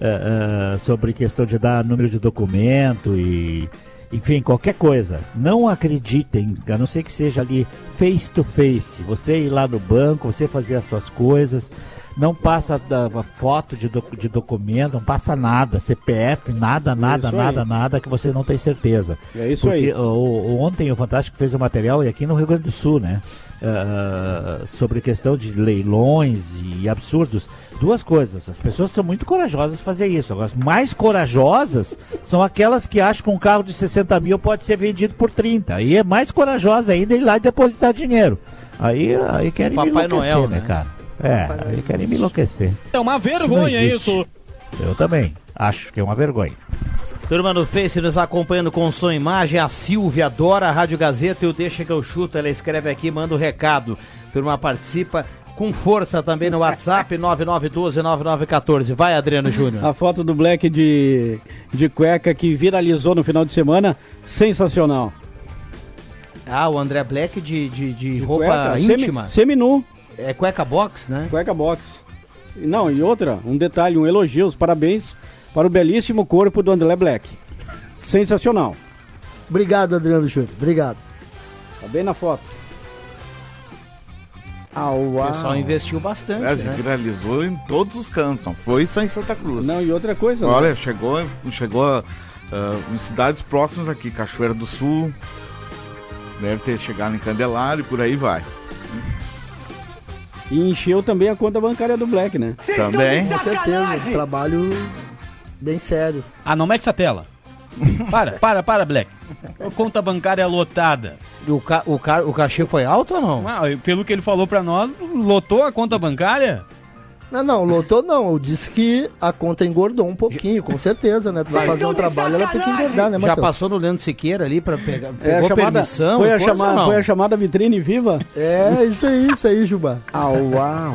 ah, ah, sobre questão de dar número de documento e, enfim, qualquer coisa. Não acreditem, a não ser que seja ali face to face. Você ir lá no banco, você fazer as suas coisas. Não passa da, foto de, de documento, não passa nada, CPF, nada, nada, isso aí. nada, nada que você não tem certeza. É isso Porque aí. o- ontem o Fantástico fez um material, e aqui no Rio Grande do Sul, né? ah, sobre questão de leilões e absurdos. Duas coisas. As pessoas são muito corajosas fazer isso. Agora, as mais corajosas são aquelas que acham que um carro de 60 mil pode ser vendido por 30. Aí é mais corajosa ainda ir lá e depositar dinheiro. Aí, aí querem me Papai enlouquecer, Noel, né, né? cara? É, aí querem me enlouquecer. É uma vergonha existe. isso. Eu também. Acho que é uma vergonha. Turma no Face nos acompanhando com som e imagem. A Silvia adora a Rádio Gazeta e o Deixa que eu chuto. Ela escreve aqui, manda o recado. Turma participa com força também no WhatsApp 99129914. Vai, Adriano Júnior. A foto do Black de, de cueca que viralizou no final de semana, sensacional. Ah, o André Black de, de, de roupa Cueca, semi- íntima. Seminu, É cueca box, né? cueca box. Não, e outra, um detalhe, um elogio, os parabéns para o belíssimo corpo do André Black. Sensacional. Obrigado, Adriano Júnior. Obrigado. Tá bem na foto. O pessoal investiu bastante, Aliás, né? viralizou em todos os cantos, não foi só em Santa Cruz. Não, e outra coisa. Olha, né? chegou, chegou ah, em cidades próximas aqui, Cachoeira do Sul, deve ter chegado em Candelário e por aí vai. E encheu também a conta bancária do Black, né? Também. Com certeza. Um trabalho bem sério. Ah, não mete essa tela. Para, para, para, Black. A conta bancária lotada. E o, ca, o, ca, o cachê foi alto ou não? Ah, pelo que ele falou pra nós, lotou a conta bancária? Não, não, lotou não. Eu disse que a conta engordou um pouquinho, com certeza, né? Tu vai fazer um trabalho, ela tem que engordar, né, Já Matheus? passou no Leandro Siqueira ali pra pegar. É a Pegou chamada, permissão? foi, a chamada, foi a chamada vitrine viva? É, isso aí, isso aí, Juba. uau.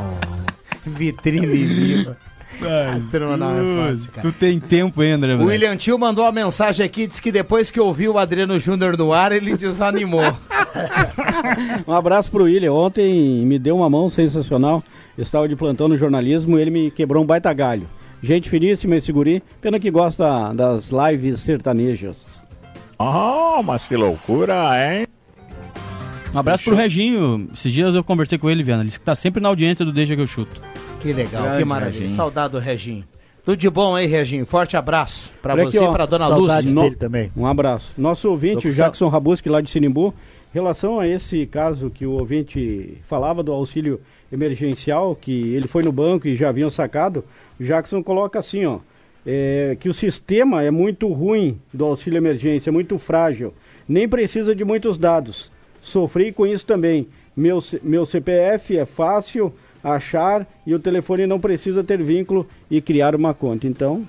Vitrine viva. Não é fácil, cara. Tu tem tempo hein, André O? William Tio mandou uma mensagem aqui, disse que depois que ouviu o Adriano Júnior no ar, ele desanimou. Um abraço pro William. Ontem me deu uma mão sensacional. Estava de plantão no jornalismo e ele me quebrou um baita galho. Gente finíssima esse guri. Pena que gosta das lives sertanejas. Oh, mas que loucura, hein? Um abraço pro Reginho. Esses dias eu conversei com ele, Viana. Ele disse que tá sempre na audiência do Deixa que eu chuto. Que legal, Grande que maravilha. Reginho. Saudade do Reginho. Tudo de bom aí, Reginho. Forte abraço pra Olha você e ó. pra dona Lúcia. dele também. Um abraço. Nosso ouvinte, o Jackson Rabuski, lá de Sinimbu, em relação a esse caso que o ouvinte falava do auxílio emergencial, que ele foi no banco e já haviam sacado, o Jackson coloca assim, ó, é, que o sistema é muito ruim do auxílio emergência, é muito frágil, nem precisa de muitos dados. Sofri com isso também. Meu, meu CPF é fácil achar e o telefone não precisa ter vínculo e criar uma conta. Então,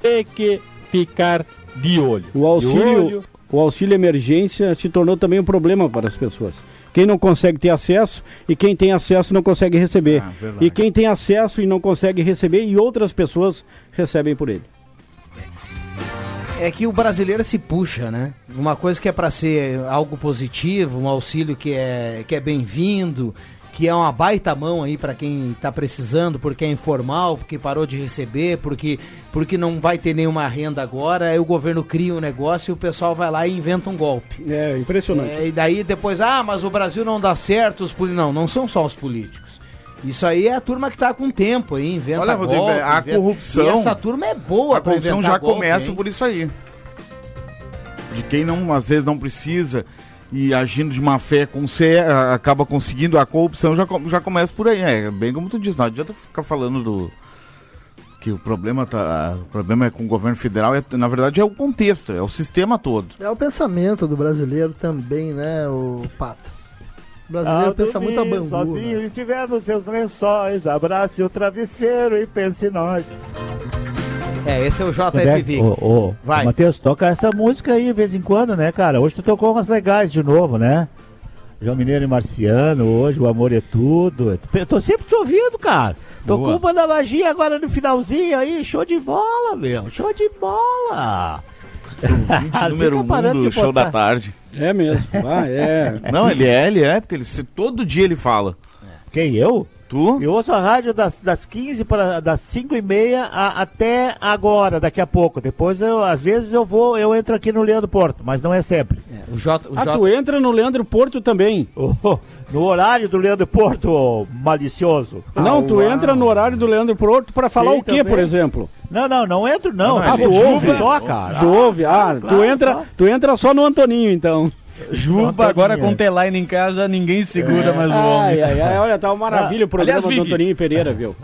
Tem que ficar de olho. O auxílio, olho. o auxílio emergência se tornou também um problema para as pessoas. Quem não consegue ter acesso e quem tem acesso não consegue receber. Ah, e quem tem acesso e não consegue receber e outras pessoas recebem por ele. É que o brasileiro se puxa, né? Uma coisa que é pra ser algo positivo, um auxílio que é, que é bem-vindo, que é uma baita mão aí pra quem tá precisando, porque é informal, porque parou de receber, porque, porque não vai ter nenhuma renda agora, aí o governo cria um negócio e o pessoal vai lá e inventa um golpe. É impressionante. É, e daí depois, ah, mas o Brasil não dá certo, os políticos. Não, não são só os políticos. Isso aí é a turma que tá com tempo aí, inventa Olha, Rodrigo, golpe, a inventa- corrupção- E essa turma é boa A corrupção já golpe, começa hein? por isso aí. De quem não, às vezes não precisa e agindo de má fé com você acaba conseguindo a corrupção já, já começa por aí. É bem como tu diz, não adianta ficar falando do que o problema tá, o problema é com o governo federal, é, na verdade é o contexto, é o sistema todo. É o pensamento do brasileiro também, né, o Pata? O brasileiro Ao pensa muito a dormir bangu. Sozinho né? estiver nos seus lençóis, abrace o travesseiro e pense em nós. É, esse é o Onde JF que- Vig. Ô, ô, Vai. Matheus, toca essa música aí de vez em quando, né, cara? Hoje tu tocou umas legais de novo, né? João Mineiro e Marciano, hoje o amor é tudo. Eu tô sempre te ouvindo, cara. Tocou Boa. uma da magia agora no finalzinho aí, show de bola, meu. Show de bola. Número um do show botar. da tarde. É mesmo. Ah, é. Não, ele é, ele é, porque ele, se- todo dia ele fala. Quem, eu? Tu? Eu ouço a rádio das, das 15 para das 5 e meia a- até agora, daqui a pouco. Depois, eu, às vezes, eu vou, eu entro aqui no Leandro Porto, mas não é sempre. O J, o Ah, J- tu entra no Leandro Porto também. Oh, no horário do Leandro Porto, ô malicioso. Não, tu entra no horário do Leandro Porto pra falar Sim, o quê, também. por exemplo? Não, não, não entro não. Ah, É tu ouve? só, cara. Tu ouve? Ah, claro, tu, entra, tu entra só no Antoninho, então. Juba agora com o T-Line em casa, ninguém segura mais o Ai, homem. ai, ai, olha, tá uma maravilha o programa Aliás, do Antoninho Pereira, viu?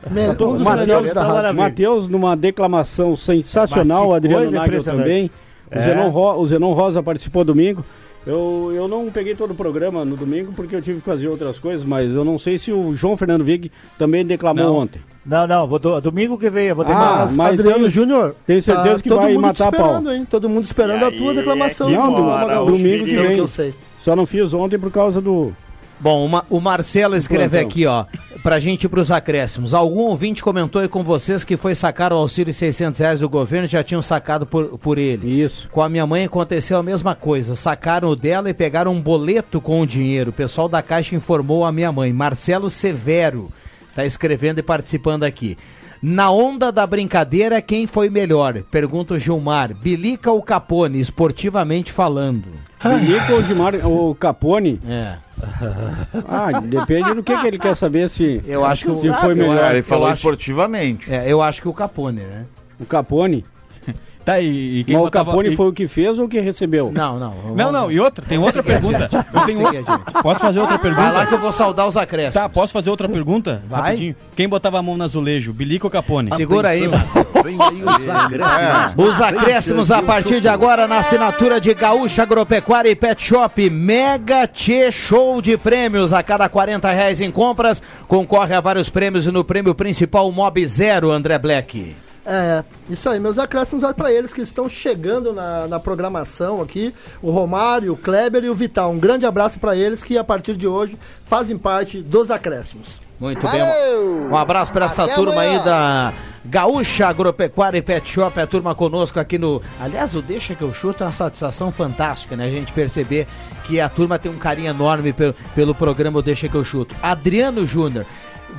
Matheus. Matheus, numa declamação sensacional, Adriano Nagel também. O, É. Zenon Ro- o Zenon Rosa participou domingo. Eu, eu não peguei todo o programa no domingo porque eu tive que fazer outras coisas, mas eu não sei se o João Fernando Vig também declamou Não. ontem. Não, não, vou do- domingo que vem, eu vou ter Ah, mas Adriano tem- Júnior. tenho certeza tá que todo vai matar a pau. esperando, hein? Todo mundo esperando E a tua aí, declamação. é que Não, do- o domingo que vem. que eu sei. Só não fiz ontem por causa do. Bom, uma- o Marcelo escreve Plantão. aqui, ó, pra gente ir pros acréscimos. Algum ouvinte comentou aí com vocês que foi sacar o auxílio de 600 reais do governo e já tinham sacado por, por ele. Isso. Com a minha mãe aconteceu a mesma coisa. Sacaram o dela e pegaram um boleto com o dinheiro. O pessoal da Caixa informou a minha mãe. Marcelo Severo tá escrevendo e participando aqui. Na onda da brincadeira, quem foi melhor? Pergunta o Gilmar. Bilica ou Capone, esportivamente falando? Bilica ou Gilmar, o Capone? É. Ah, depende do que, que ele quer saber se, Eu acho que se foi eu melhor. Ele eu falou acho- esportivamente. É, eu acho que o Capone, né? O Capone? Tá, e, e quem Mas o botava- Capone e- foi o que fez ou o que recebeu? Não, não. Não, não, e outra, tem outra pergunta. Eu tenho... adiante. Posso fazer outra Vai lá pergunta? que eu vou saudar os acréscimos. Tá, posso fazer outra pergunta? Vai. Rapidinho. Quem botava a mão no azulejo, Bilico ou Capone? Segura aí, mano. Os acréscimos a partir de agora na assinatura de Gaúcha Agropecuária e Pet Shop. Mega Tchê Show de prêmios. A cada 40 reais em compras, concorre a vários prêmios e no prêmio principal Mob Zero, André Black. É, isso aí, meus acréscimos vai para eles que estão chegando na, na programação aqui, o Romário, o Kleber e o Vital. Um grande abraço para eles que a partir de hoje fazem parte dos acréscimos. Muito Valeu! bem. Um abraço para essa Até turma amanhã. aí da Gaúcha Agropecuária e Pet Shop, a turma conosco aqui no. Aliás, o Deixa que eu chuto é uma satisfação fantástica, né? A gente perceber que a turma tem um carinho enorme pelo, pelo programa o Deixa que eu chuto. Adriano Júnior,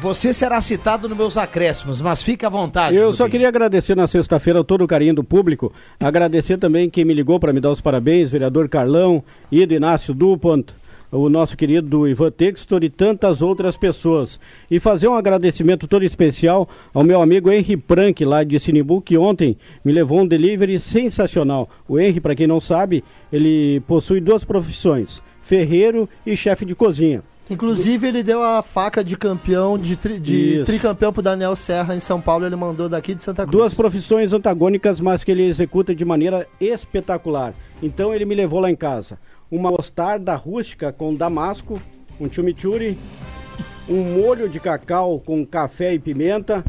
você será citado nos meus acréscimos, mas fica à vontade. Eu só queria agradecer na sexta-feira todo o carinho do público. Agradecer também quem me ligou para me dar os parabéns, vereador Carlão, Ido Inácio Dupont, o nosso querido Ivan Textor e tantas outras pessoas. E fazer um agradecimento todo especial ao meu amigo Henry Prank, lá de Sinibu, que ontem me levou um delivery sensacional. O Henry, para quem não sabe, ele possui duas profissões, ferreiro e chefe de cozinha. Inclusive, ele deu a faca de campeão, de, tri, de tricampeão pro Daniel Serra em São Paulo. Ele mandou daqui de Santa Cruz. Duas profissões antagônicas, mas que ele executa de maneira espetacular. Então ele me levou lá em casa. Uma mostarda rústica com damasco, um chimichurri, um molho de cacau com café e pimenta,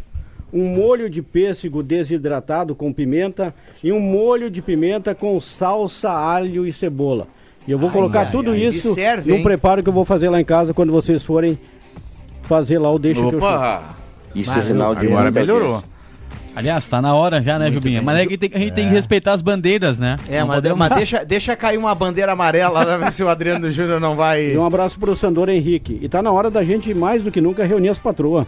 um molho de pêssego desidratado com pimenta e um molho de pimenta com salsa, alho e cebola. E eu vou Ai, colocar ai, tudo ai, isso serve, num hein? preparo que eu vou fazer lá em casa quando vocês forem fazer lá o deixa que eu. Opa! Isso é sinal de Agora melhorou. Aliás, tá na hora já, né, Jubinha? Mas é que tem- a gente tem que respeitar as bandeiras, né? É, Não mas, podemos- mas deixa, deixa cair uma bandeira amarela pra ver se o Adriano Júnior não vai. E um abraço pro Sandor Henrique. E tá na hora da gente, mais do que nunca, reunir as patroas.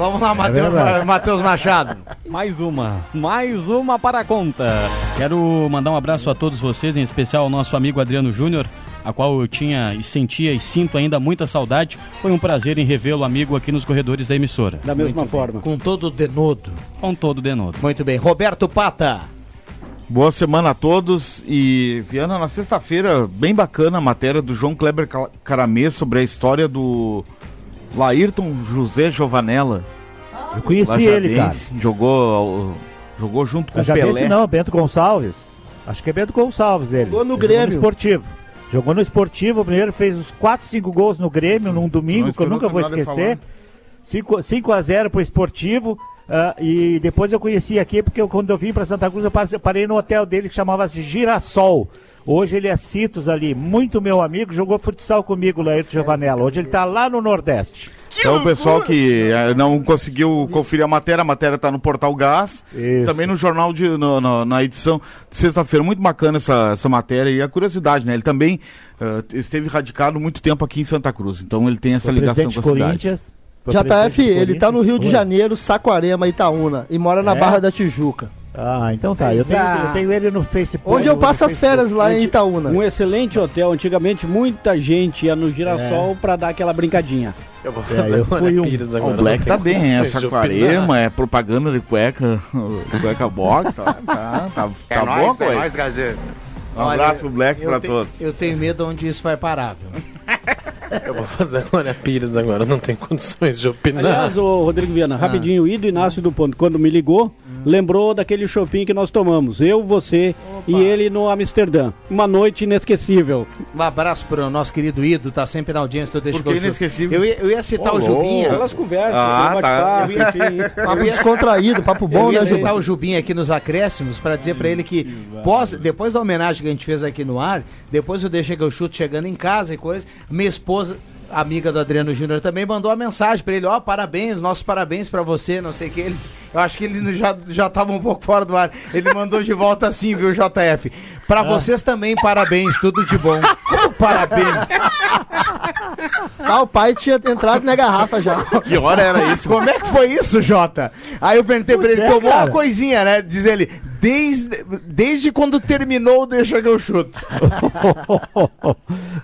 Vamos lá, Matheus, verdade. Matheus Machado. Mais uma, mais uma para a conta. Quero mandar um abraço a todos vocês, em especial ao nosso amigo Adriano Júnior, a qual eu tinha e sentia e sinto ainda muita saudade. Foi um prazer em revê-lo, amigo, aqui nos corredores da emissora. Da mesma forma. Com todo o denodo. Com todo denodo. Muito bem. Roberto Pata. Boa semana a todos e Viana, na sexta-feira, bem bacana a matéria do João Kleber Ca- Caramê sobre a história do Laírton José Jovanella. Eu conheci ele, cara. Jogou, jogou junto com o Já Pelé. não, Bento Gonçalves. Acho que é Bento Gonçalves dele. Jogou no Ele Grêmio. esportivo. Jogou no esportivo, primeiro fez uns 4, 5 gols no Grêmio num domingo, Não que eu nunca vou esquecer. 5, 5 a 0 pro esportivo. ah, e depois eu conheci aqui, porque eu, quando eu vim para Santa Cruz, eu parei no hotel dele que chamava-se Girassol. Hoje ele é Citos ali, muito meu amigo, jogou futsal comigo, Laírto Giovanella. Hoje ele tá lá no Nordeste. Então o pessoal que eh, não conseguiu conferir a matéria, a matéria está no Portal Gás. Isso. Também no jornal de, no- no- na edição de sexta-feira. Muito bacana essa, essa matéria e a curiosidade, né? Ele também eh, esteve radicado muito tempo aqui em Santa Cruz. Então ele tem essa Foi ligação com a cidade. Corinthians. Foi presidente JF, ele tá no Rio de. Janeiro, Saquarema, Itaúna, e mora na É? Barra da Tijuca. Ah, então tá. Eu tenho, eu tenho ele no Facebook. Onde eu passo as férias lá em Itaúna. Um excelente hotel. Antigamente, muita gente ia no girassol pra dar aquela brincadinha. Eu vou É, eu fui um- o Black tá bem, é Saquarema, é propaganda de cueca, de cueca box, tá, tá, tá, É tá nóis, boa, é nóis. Um abraço pro Black pra te- todos. Eu tenho medo onde isso vai parar, viu? Eu vou fazer agora Pires agora, não tem condições de opinar. Aliás, ô Rodrigo Viana, rapidinho, o Ido Inácio do Ponto, quando me ligou, lembrou daquele shopping que nós tomamos. Eu, você e ele no Amsterdã. Uma noite inesquecível. Um abraço pro nosso querido Ido, tá sempre na audiência do Deixa Por que eu que chuto. inesquecível? Eu ia, eu ia citar o Jubinha. louco. Elas conversam, Ah, tá. bate-papo, Eu ia- assim. Papo descontraído, papo bom, eu ia né, citar o Jubinha aqui nos acréscimos para dizer para ele que pós, depois da homenagem que a gente fez aqui no ar, depois eu deixei que eu chuto chegando em casa e coisa, minha esposa amiga do Adriano Júnior também mandou uma mensagem para ele, ó, parabéns, nossos parabéns para você, não sei o que ele, eu acho que ele já já tava um pouco fora do ar. Ele mandou de volta assim, viu, JF? Para vocês também parabéns, tudo de bom. Como parabéns? Ah, o pai tinha entrado na garrafa já. Que hora era isso? Como é que foi isso, Jota? Aí eu perguntei pra ele, é, tomou cara. uma coisinha, né? Diz ele, desde, desde quando terminou, deixa que eu chuto.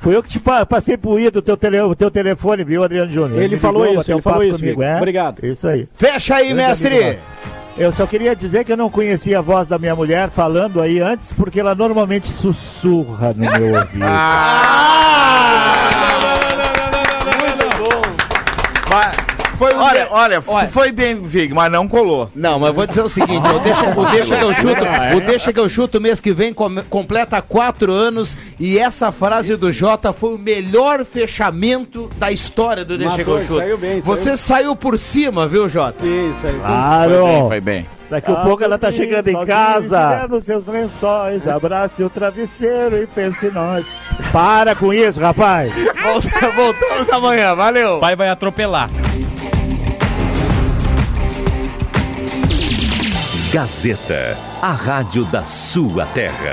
Foi eu que te pa- passei pro Ido o teu, tele, o teu telefone, viu, Adriano Júnior? Ele falou ligou, isso, ele falou papo isso, comigo, é? Obrigado. Isso aí. Fecha aí, Grande mestre. Eu só queria dizer que eu não conhecia a voz da minha mulher falando aí antes, porque ela normalmente sussurra no meu ouvido. Foi olha, olha, Olha. foi bem, Vig, mas não colou. Não, mas eu vou dizer o seguinte, o deixa, o deixa que eu chuto, o deixa que eu chuto mês que vem com- completa quatro anos e essa frase do Jota foi o melhor fechamento da história do deixa que Matou, eu chuto. saiu bem, Você saiu por cima, viu, Jota? Sim, aí. Claro! Foi bem. Daqui a pouco ela tá chegando em casa. nos seus lençóis, abrace o travesseiro e pense em nós. Para com isso, rapaz! Volta- voltamos amanhã, valeu! O pai vai atropelar. Gazeta, a rádio da sua terra.